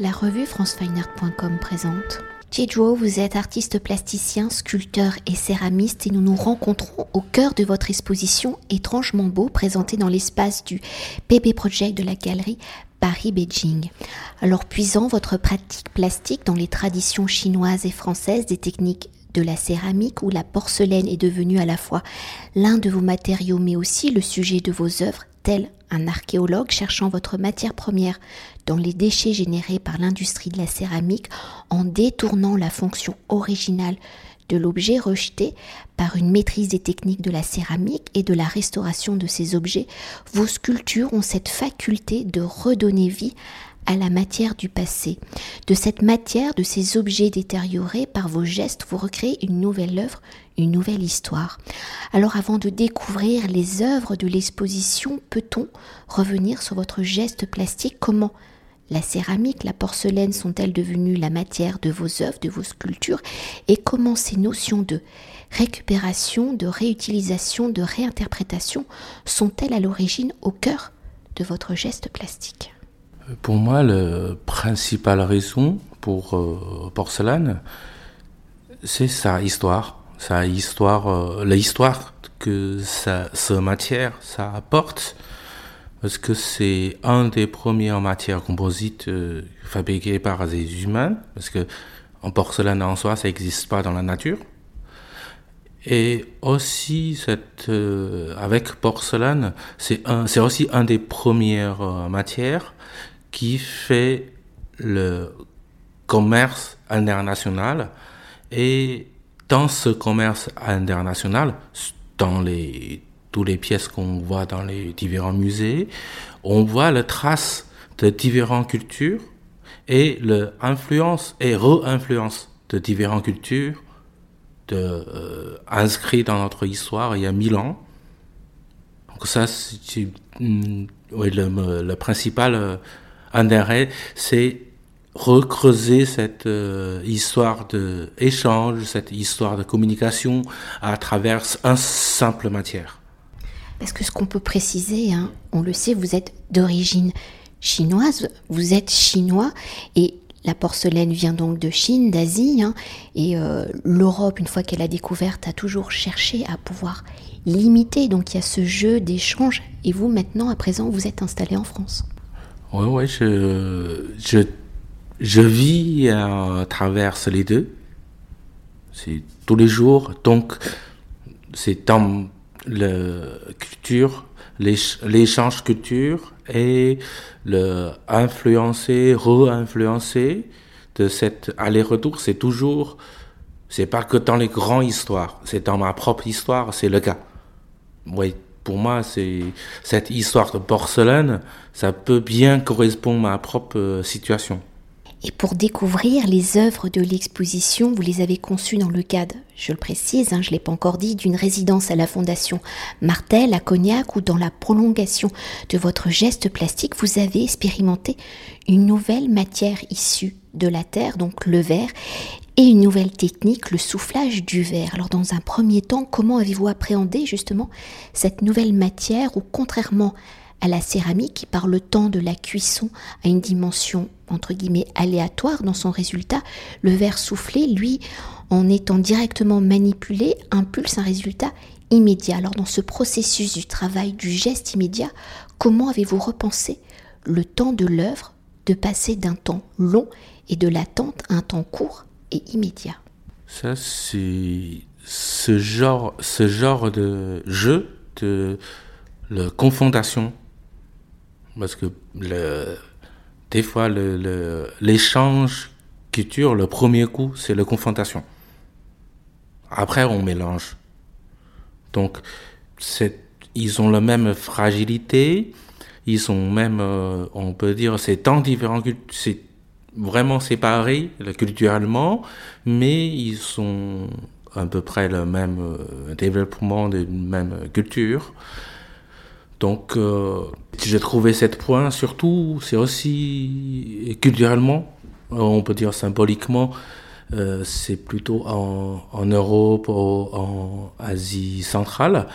La revue francefineart.com présente. Jejuo, vous êtes artiste plasticien, sculpteur et céramiste et nous nous rencontrons au cœur de votre exposition étrangement beau présentée dans l'espace du PB Project de la galerie Paris-Beijing. Alors puisant votre pratique plastique dans les traditions chinoises et françaises des techniques de la céramique où la porcelaine est devenue à la fois l'un de vos matériaux mais aussi le sujet de vos œuvres, tel un archéologue cherchant votre matière première dans les déchets générés par l'industrie de la céramique en détournant la fonction originale de l'objet rejeté par une maîtrise des techniques de la céramique et de la restauration de ces objets, vos sculptures ont cette faculté de redonner vie à la matière du passé. De cette matière, de ces objets détériorés par vos gestes, vous recréez une nouvelle œuvre, une nouvelle histoire. Alors avant de découvrir les œuvres de l'exposition, peut-on revenir sur votre geste plastique? Comment la céramique, la porcelaine sont-elles devenues la matière de vos œuvres, de vos sculptures? Et comment ces notions de récupération, de réutilisation, de réinterprétation sont-elles à l'origine au cœur de votre geste plastique? Pour moi, la principale raison pour euh, Porcelaine, c'est sa histoire. Sa histoire, euh, l'histoire que sa, matière, ça apporte. Parce que c'est un des premières matières composites euh, fabriquées par des humains. Parce que en porcelaine en soi, ça n'existe pas dans la nature. Et aussi, cette, avec porcelaine, c'est aussi un des premières matières qui fait le commerce international. Et dans ce commerce international, dans les, toutes les pièces qu'on voit dans les différents musées, on voit la trace de différentes cultures et l'influence et re-influence de différentes cultures euh, inscrites dans notre histoire il y a mille ans. Donc ça, c'est le, le, principal euh, intérêt, c'est recreuser cette euh, histoire d'échange, cette histoire de communication à travers un simple matière. Parce que ce qu'on peut préciser, hein, on le sait, vous êtes d'origine chinoise, vous êtes chinois et la porcelaine vient donc de Chine, d'Asie, hein, et euh, l'Europe, une fois qu'elle a découverte, a toujours cherché à pouvoir l'imiter. Donc il y a ce jeu d'échange, et vous maintenant, à présent, vous êtes installé en France. Oui, ouais, je, je, je vis à travers les deux. C'est tous les jours. Donc, c'est dans la culture, l'échange culture et le influencer, re-influencer de cet aller-retour, c'est toujours, c'est pas que dans les grandes histoires, c'est dans ma propre histoire, c'est le cas. Oui, pour moi, cette histoire de porcelaine, ça peut bien correspondre à ma propre euh, situation. Et pour découvrir les œuvres de l'exposition, vous les avez conçues dans le cadre, je le précise, hein, je ne l'ai pas encore dit, d'une résidence à la Fondation Martel à Cognac ou dans la prolongation de votre geste plastique, vous avez expérimenté une nouvelle matière issue de la terre, donc le verre, et une nouvelle technique, le soufflage du verre. Alors dans un premier temps, comment avez-vous appréhendé justement cette nouvelle matière où contrairement à la céramique par le temps de la cuisson a une dimension entre guillemets aléatoire dans son résultat, le verre soufflé, lui, en étant directement manipulé, impulse un résultat immédiat. Alors dans ce processus du travail, du geste immédiat, comment avez-vous repensé le temps de l'œuvre de passer d'un temps long et de l'attente à un temps court et immédiat. Ça, c'est ce genre, ce genre de jeu de la confrontation. Parce que le, des fois, l'échange qui culture, le premier coup, c'est la confrontation. Après, on mélange. Donc, ils ont la même fragilité, ils sont même, euh, on peut dire, c'est tant différent, c'est vraiment séparés culturellement, mais ils sont à peu près le même euh, développement de même culture. Donc, euh, j'ai trouvé cette point, surtout, c'est aussi culturellement, on peut dire symboliquement, euh, c'est plutôt en, en, Europe ou en Asie centrale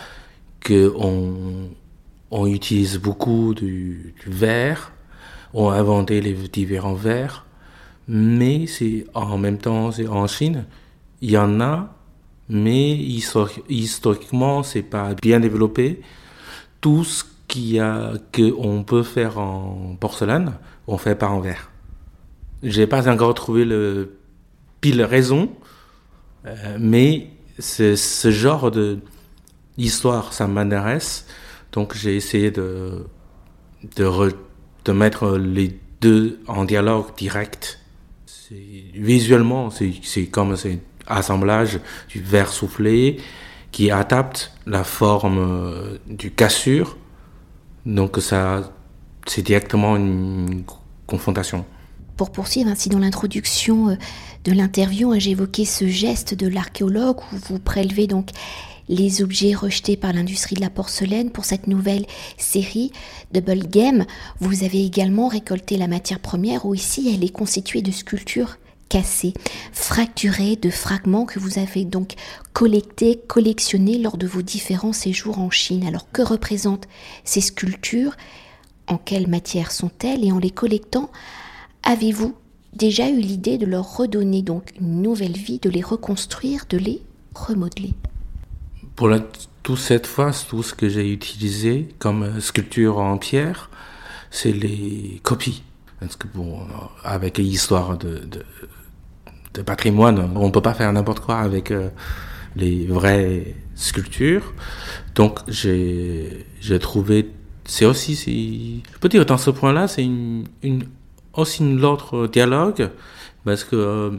qu'on on utilise beaucoup du, du verre, on a inventé les différents verres mais c'est en même temps, c'est en Chine, il y en a, mais historiquement, c'est pas bien développé. Tout ce qu'il a, qu'on peut faire en porcelaine, on fait pas en verre. J'ai pas encore trouvé le pile raison, euh, mais ce genre de histoire, ça m'intéresse. Donc j'ai essayé de, de, de mettre les deux en dialogue direct. Visuellement, c'est comme un assemblage du verre soufflé qui adapte la forme euh, du cassure. Donc ça, c'est directement une confrontation. Pour poursuivre ainsi dans l'introduction euh, de l'interview, hein, j'évoquais ce geste de l'archéologue où vous prélevez donc les objets rejetés par l'industrie de la porcelaine pour cette nouvelle série Double Game. Vous avez également récolté la matière première où ici elle est constituée de sculptures cassées, fracturées de fragments que vous avez donc collectés, collectionnés lors de vos différents séjours en Chine. Alors que représentent ces sculptures? En quelle matière sont-elles? Et en les collectant, avez-vous déjà eu l'idée de leur redonner donc une nouvelle vie, de les reconstruire, de les remodeler? Pour la, toute cette fois, tout ce que j'ai utilisé comme sculpture en pierre, c'est les copies. Parce que bon, avec l'histoire de, de, de, patrimoine, on peut pas faire n'importe quoi avec euh, les vraies sculptures. Donc j'ai trouvé, c'est aussi, je peux dire dans ce point-là, c'est une, une aussi une autre dialogue parce que euh,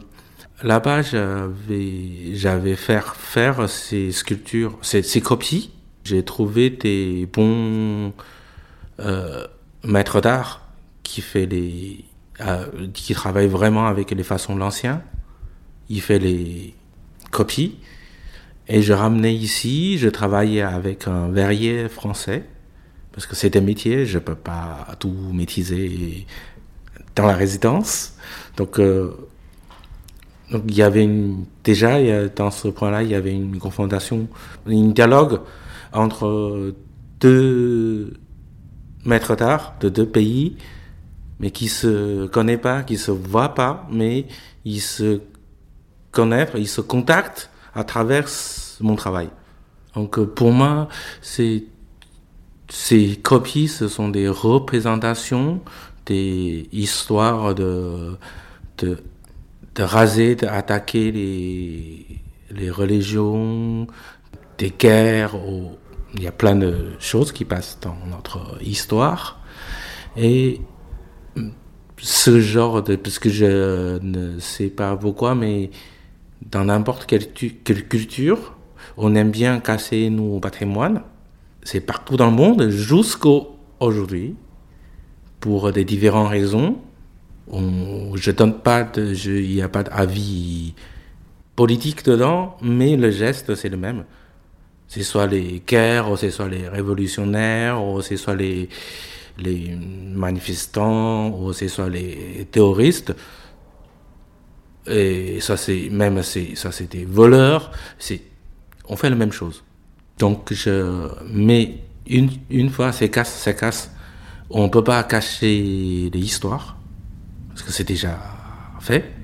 Là-bas, j'avais, fait faire ces sculptures, ces, copies. J'ai trouvé des bons euh, maîtres d'art qui fait les, euh, qui travaillent vraiment avec les façons de l'ancien. Il fait les copies. Et je ramenais ici, je travaillais avec un verrier français, parce que c'est un métier, je peux pas tout maîtriser dans la résidence. Donc, euh, donc il y avait une, déjà dans ce point-là, il y avait une confrontation, un dialogue entre deux maîtres d'art de deux pays, mais qui se connaissent pas, qui se voient pas, mais ils se connaissent, ils se contactent à travers mon travail. Donc pour moi, c'est ces copies, ce sont des représentations des histoires de, de de raser, d'attaquer les, les religions, des guerres. Il y a plein de choses qui passent dans notre histoire. Et ce genre de... Parce que je ne sais pas pourquoi, mais dans n'importe quelle, culture, on aime bien casser nos patrimoines. C'est partout dans le monde, jusqu'au aujourd'hui, pour des différentes raisons on, je donne pas de, il n'y a pas d'avis politique dedans, mais le geste c'est le même. C'est soit les guerres, ou c'est soit les révolutionnaires, ou c'est soit les, les manifestants, ou c'est soit les terroristes. Et ça c'est même ça c'est des voleurs. On fait la même chose. Donc je mais une une fois c'est casse c'est casse. On peut pas cacher l'histoire parce que c'est déjà fait.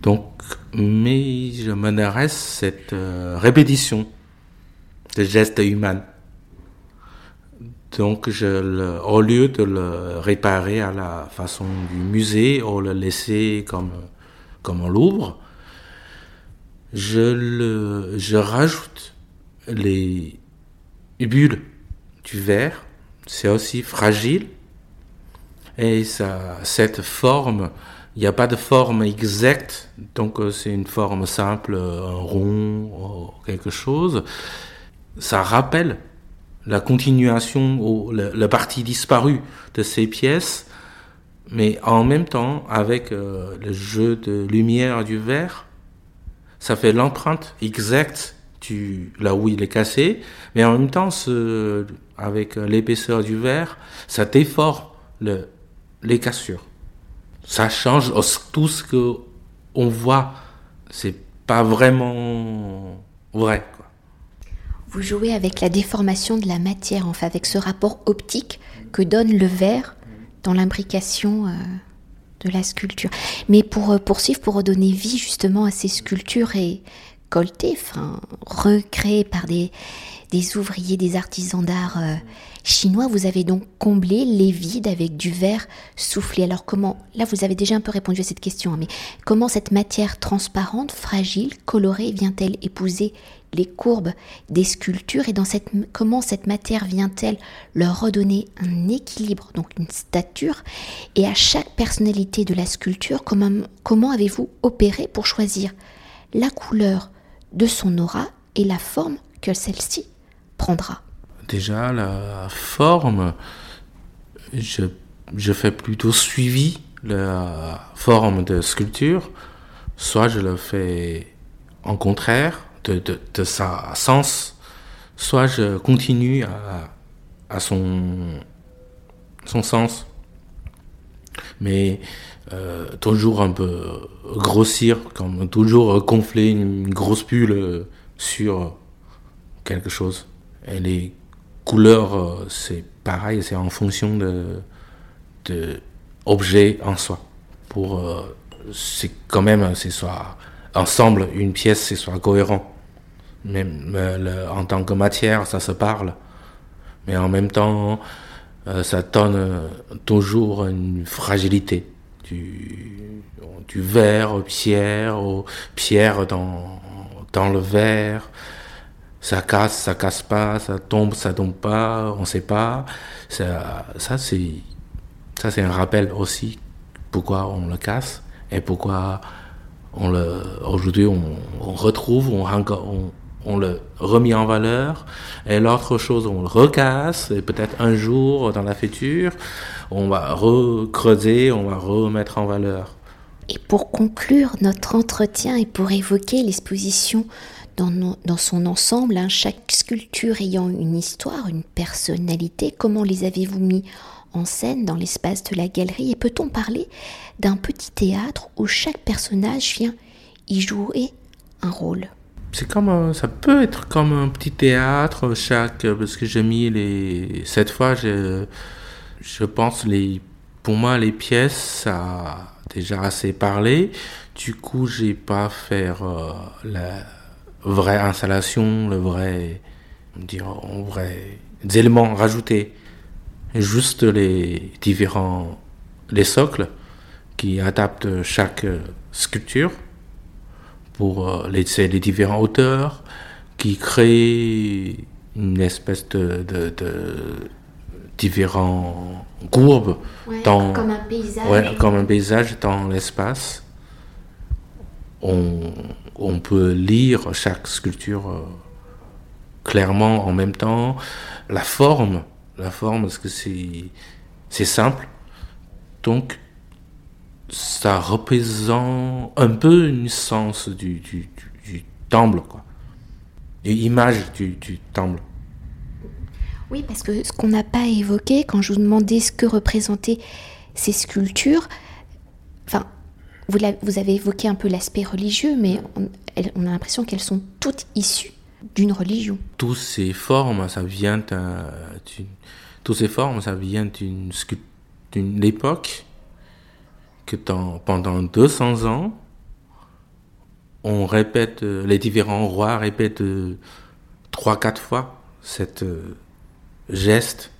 Donc, mais je m'intéresse cette euh, répétition de gestes humains. Donc, je le, au lieu de le réparer à la façon du musée ou le laisser comme, comme on l'ouvre, je, je rajoute les bulles du verre. C'est aussi fragile et ça, cette forme, il n'y a pas de forme exacte, donc euh, c'est une forme simple, euh, un rond, quelque chose. Ça rappelle la continuation ou la, partie disparue de ces pièces, mais en même temps, avec euh, le jeu de lumière du verre, ça fait l'empreinte exacte là où il est cassé, mais en même temps, avec l'épaisseur du verre, ça déforme le, les cassures. Ça change tout ce que on voit. C'est pas vraiment vrai. Vous jouez avec la déformation de la matière, enfin avec ce rapport optique que donne le verre dans l'imbrication euh, de la sculpture. Mais pour euh, poursuivre, pour redonner vie justement à ces sculptures et coltées, enfin, recréées par des, des ouvriers, des artisans d'art euh, chinois, vous avez donc comblé les vides avec du verre soufflé. Alors comment, là vous avez déjà un peu répondu à cette question, hein, mais comment cette matière transparente, fragile, colorée vient-elle épouser les courbes des sculptures? Et dans cette, comment cette matière vient-elle leur redonner un équilibre, donc une stature? Et à chaque personnalité de la sculpture, comment, comment avez-vous opéré pour choisir la couleur de son aura et la forme que celle-ci prendra. Déjà, la forme, je, je fais plutôt suivi la forme de sculpture, soit je le fais en contraire, de, de, sa sens, soit je continue à, à son, son sens, mais euh, toujours un peu grossir, comme toujours gonfler une grosse bulle sur quelque chose. Et les couleurs, euh, c'est pareil, c'est en fonction de, de en soi. Pour, euh, c'est quand même, c'est soit ensemble, une pièce, c'est soit cohérent. Même euh, en tant que matière, ça se parle. Mais en même temps, ça donne toujours une fragilité. Du, verre, pierre, pierre dans, dans le verre ça casse, ça casse pas, ça tombe, ça tombe pas, on sait pas. Ça, ça c'est, ça c'est un rappel aussi pourquoi on le casse et pourquoi aujourd'hui on, on, retrouve, on, on, on, le remet en valeur et l'autre chose on le recasse et peut-être un jour dans la future on va recreuser, on va remettre en valeur. Et pour conclure notre entretien et pour évoquer l'exposition dans, son ensemble, hein, chaque sculpture ayant une histoire, une personnalité, comment les avez-vous mis en scène dans l'espace de la galerie? Et peut-on parler d'un petit théâtre où chaque personnage vient y jouer un rôle? C'est comme ça peut être comme un petit théâtre chaque parce que j'ai mis les cette fois je je pense les pour moi les pièces ça a déjà assez parlé. Du coup j'ai pas faire euh, la vraie installation, le vrai, dire, vrai éléments rajoutés, juste les différents, les socles qui adaptent chaque sculpture pour euh, les, les différentes hauteurs, qui créent une espèce de, de, de différents courbes dans, comme un paysage, ouais, comme un paysage dans l'espace. On, on peut lire chaque sculpture euh, clairement en même temps. La forme, la forme, parce que c'est, c'est simple. Donc, ça représente un peu une sens du, du, du, temple, quoi. Une image du, du temple. Oui, parce que ce qu'on n'a pas évoqué quand je vous demandais ce que représentaient ces sculptures, enfin, vous, vous, avez évoqué un peu l'aspect religieux, mais on, on a l'impression qu'elles sont toutes issues d'une religion. Toutes ces formes, ça vient d'une, toutes ces formes, ça vient d'une, d'une époque pendant 200 ans, on répète, les différents rois répètent trois, quatre fois cette euh, geste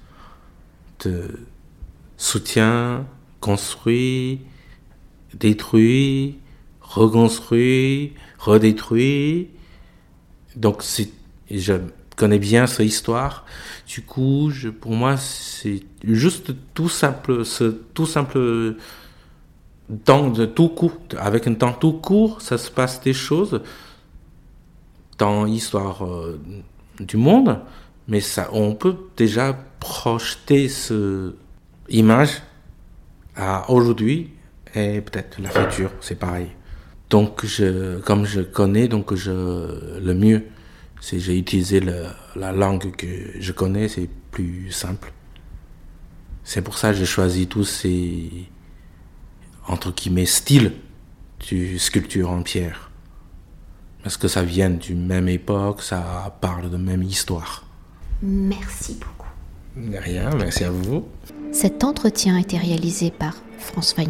de soutien, construit, détruit, reconstruit, redétruit. Donc je connais bien cette histoire. Du coup, je, pour moi, c'est juste tout simple, ce tout simple temps de tout court, avec un temps tout court, ça se passe des choses dans l'histoire euh, du monde, mais ça, on peut déjà projeter ce image à aujourd'hui et peut-être la future, c'est pareil. Donc, je, comme je connais, donc je, le mieux, c'est j'ai utilisé la langue que je connais, c'est plus simple. C'est pour ça que j'ai choisi tous ces, entre guillemets, styles de sculpture en pierre. Parce que ça vient d'une même époque, ça parle de même histoire. Merci beaucoup. De rien, merci à vous. Cet entretien a été réalisé par François